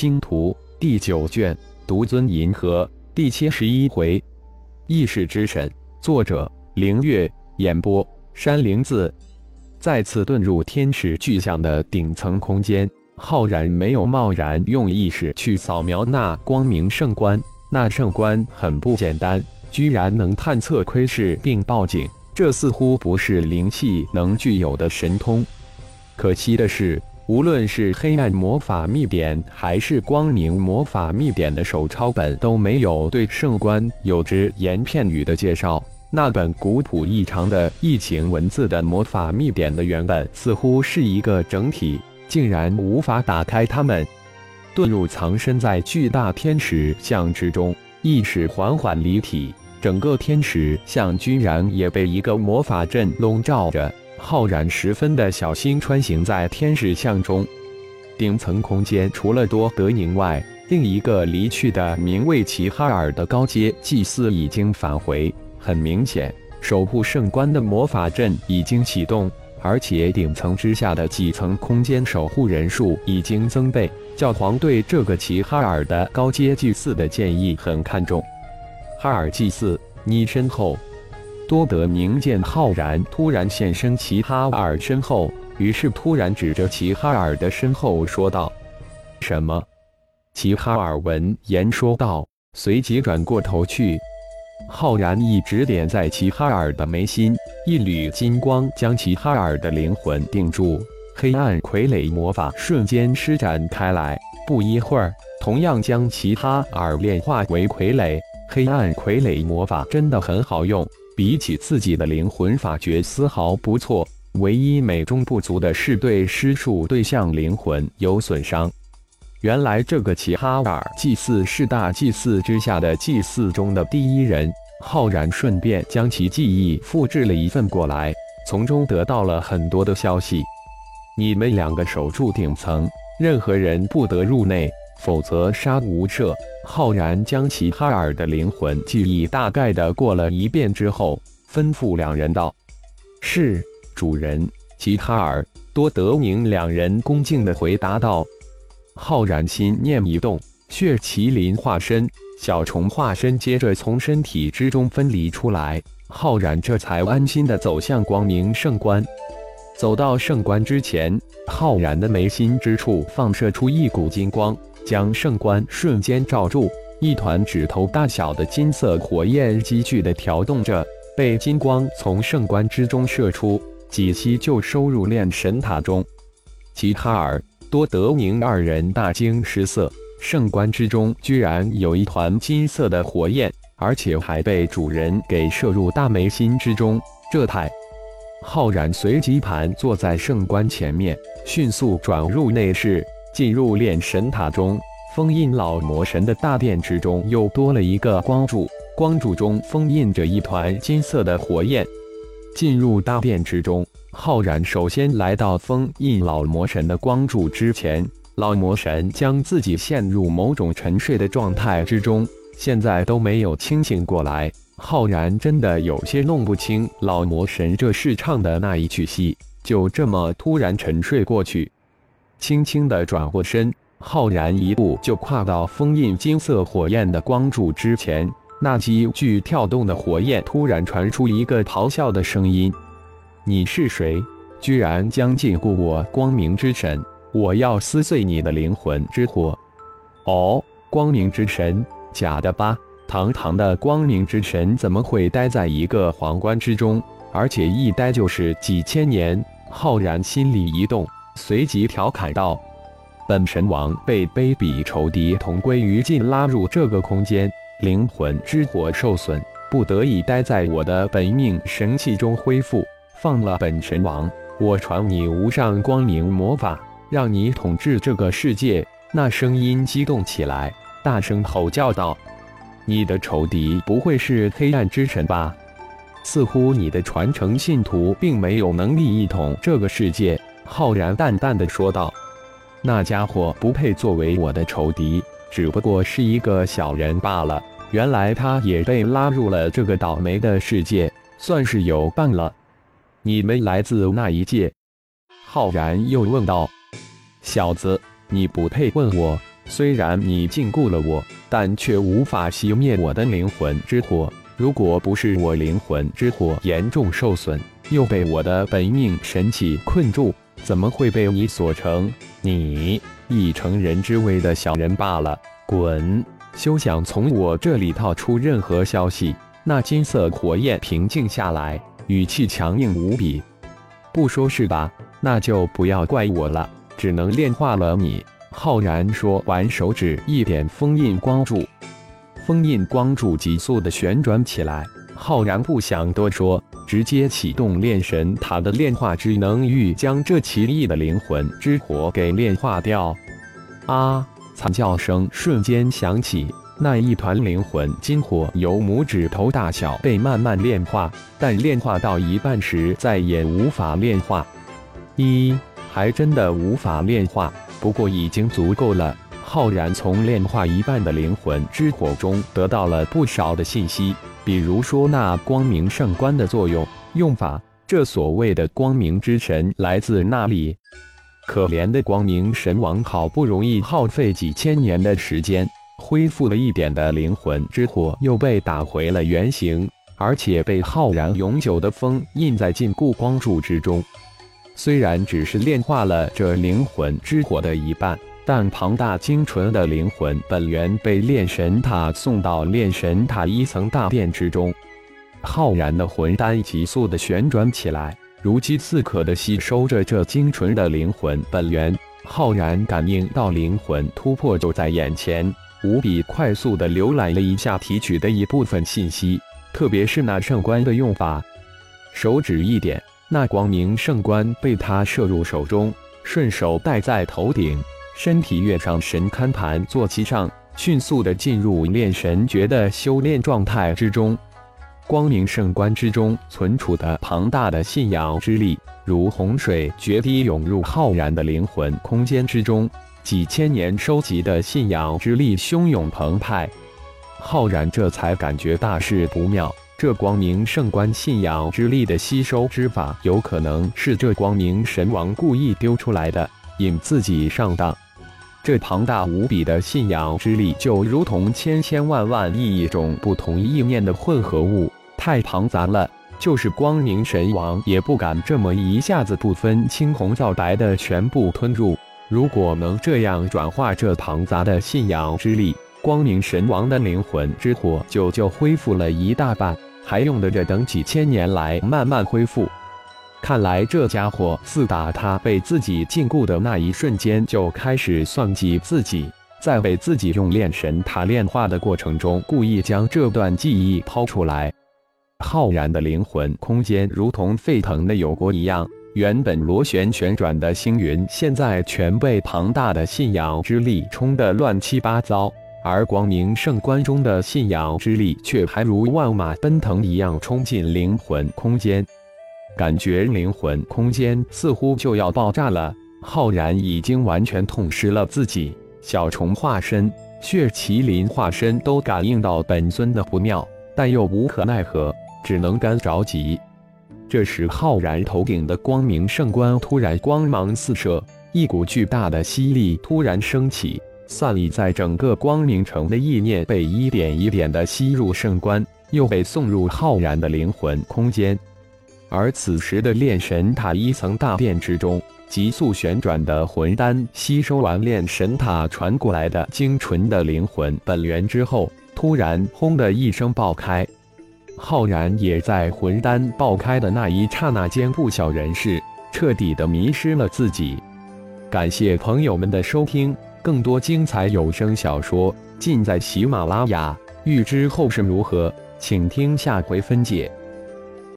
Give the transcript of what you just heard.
星图》第九卷，独尊银河第七十一回，意识之神。作者：凌月。演播：山灵子。再次遁入天使巨像的顶层空间，浩然没有贸然用意识去扫描那光明圣观。那圣观很不简单，居然能探测窥视并报警，这似乎不是灵气能具有的神通。可惜的是。无论是黑暗魔法秘典，还是光明魔法秘典的手抄本，都没有对圣官有只言片语的介绍。那本古朴异常的异形文字的魔法秘典的原本似乎是一个整体，竟然无法打开它们。遁入藏身在巨大天使像之中，意识缓缓离体，整个天使像居然也被一个魔法阵笼罩着。浩然十分的小心穿行在天使像中，顶层空间除了多德宁外，另一个离去的名为齐哈尔的高阶祭司已经返回。很明显，守护圣棺的魔法阵已经启动，而且顶层之下的几层空间守护人数已经增倍。教皇对这个齐哈尔的高阶祭祀的建议很看重。哈尔祭祀，你身后。多德明见浩然突然现身齐哈尔身后，于是突然指着齐哈尔的身后说道：“什么？”齐哈尔闻言说道，随即转过头去。浩然一指点在齐哈尔的眉心，一缕金光将齐哈尔的灵魂定住，黑暗傀儡魔法瞬间施展开来。不一会儿，同样将齐哈尔炼化为傀儡。黑暗傀儡魔法真的很好用。比起自己的灵魂法诀丝毫不错，唯一美中不足的是对施术对象灵魂有损伤。原来这个齐哈尔祭祀是大祭祀之下的祭祀中的第一人。浩然顺便将其记忆复制了一份过来，从中得到了很多的消息。你们两个守住顶层，任何人不得入内，否则杀无赦。浩然将齐哈尔的灵魂记忆大概的过了一遍之后，吩咐两人道：“是主人。”齐哈尔、多德宁两人恭敬的回答道。浩然心念一动，血麒麟化身、小虫化身接着从身体之中分离出来。浩然这才安心的走向光明圣棺。走到圣棺之前，浩然的眉心之处放射出一股金光。将圣棺瞬间罩住，一团指头大小的金色火焰急剧的调动着，被金光从圣棺之中射出，几息就收入炼神塔中。吉哈尔、多德宁二人大惊失色，圣棺之中居然有一团金色的火焰，而且还被主人给射入大眉心之中，这太……浩然随即盘坐在圣棺前面，迅速转入内室。进入炼神塔中，封印老魔神的大殿之中又多了一个光柱，光柱中封印着一团金色的火焰。进入大殿之中，浩然首先来到封印老魔神的光柱之前，老魔神将自己陷入某种沉睡的状态之中，现在都没有清醒过来。浩然真的有些弄不清老魔神这是唱的那一曲戏，就这么突然沉睡过去。轻轻地转过身，浩然一步就跨到封印金色火焰的光柱之前。那急剧跳动的火焰突然传出一个咆哮的声音：“你是谁？居然将禁锢我光明之神！我要撕碎你的灵魂之火！”哦，光明之神？假的吧？堂堂的光明之神怎么会待在一个皇冠之中？而且一待就是几千年？浩然心里一动。随即调侃道：“本神王被卑鄙仇敌同归于尽，拉入这个空间，灵魂之火受损，不得已待在我的本命神器中恢复。放了本神王，我传你无上光明魔法，让你统治这个世界。”那声音激动起来，大声吼叫道：“你的仇敌不会是黑暗之神吧？似乎你的传承信徒并没有能力一统这个世界。”浩然淡淡的说道：“那家伙不配作为我的仇敌，只不过是一个小人罢了。原来他也被拉入了这个倒霉的世界，算是有伴了。你们来自哪一界？”浩然又问道：“小子，你不配问我，虽然你禁锢了我，但却无法熄灭我的灵魂之火。如果不是我灵魂之火严重受损，又被我的本命神器困住，怎么会被你所成？你一成人之位的小人罢了，滚！休想从我这里套出任何消息。那金色火焰平静下来，语气强硬无比。不说是吧？那就不要怪我了，只能炼化了你。浩然说完，手指一点封印光柱。封印光柱急速的旋转起来，浩然不想多说，直接启动炼神塔的炼化之能，欲将这奇异的灵魂之火给炼化掉。啊！惨叫声瞬间响起，那一团灵魂金火由拇指头大小被慢慢炼化，但炼化到一半时再也无法炼化。一，还真的无法炼化，不过已经足够了。浩然从炼化一半的灵魂之火中得到了不少的信息，比如说那光明圣冠的作用、用法。这所谓的光明之神来自哪里？可怜的光明神王，好不容易耗费几千年的时间，恢复了一点的灵魂之火，又被打回了原形，而且被浩然永久的封印在禁锢光柱之中。虽然只是炼化了这灵魂之火的一半。但庞大精纯的灵魂本源被炼神塔送到炼神塔一层大殿之中，浩然的魂丹急速的旋转起来，如饥似渴的吸收着这精纯的灵魂本源。浩然感应到灵魂突破就在眼前，无比快速的浏览了一下提取的一部分信息，特别是那圣冠的用法。手指一点，那光明圣冠被他摄入手中，顺手戴在头顶。身体跃上神龛盘坐其上，迅速的进入炼神诀的修炼状态之中。光明圣观之中存储的庞大的信仰之力，如洪水决堤涌入浩然的灵魂空间之中。几千年收集的信仰之力汹涌澎湃，浩然这才感觉大事不妙。这光明圣观信仰之力的吸收之法，有可能是这光明神王故意丢出来的，引自己上当。这庞大无比的信仰之力，就如同千千万万亿种不同意念的混合物，太庞杂了。就是光明神王也不敢这么一下子不分青红皂白的全部吞入。如果能这样转化这庞杂的信仰之力，光明神王的灵魂之火就就恢复了一大半，还用得着等几千年来慢慢恢复？看来这家伙自打他被自己禁锢的那一瞬间，就开始算计自己，在被自己用炼神塔炼化的过程中，故意将这段记忆抛出来。浩然的灵魂空间如同沸腾的油锅一样，原本螺旋旋转的星云，现在全被庞大的信仰之力冲得乱七八糟，而光明圣观中的信仰之力却还如万马奔腾一样冲进灵魂空间。感觉灵魂空间似乎就要爆炸了，浩然已经完全痛失了自己。小虫化身、血麒麟化身都感应到本尊的不妙，但又无可奈何，只能干着急。这时，浩然头顶的光明圣冠突然光芒四射，一股巨大的吸力突然升起，散立在整个光明城的意念被一点一点的吸入圣冠，又被送入浩然的灵魂空间。而此时的炼神塔一层大殿之中，急速旋转的魂丹吸收完炼神塔传过来的精纯的灵魂本源之后，突然轰的一声爆开。浩然也在魂丹爆开的那一刹那间不小人事，彻底的迷失了自己。感谢朋友们的收听，更多精彩有声小说尽在喜马拉雅。欲知后事如何，请听下回分解。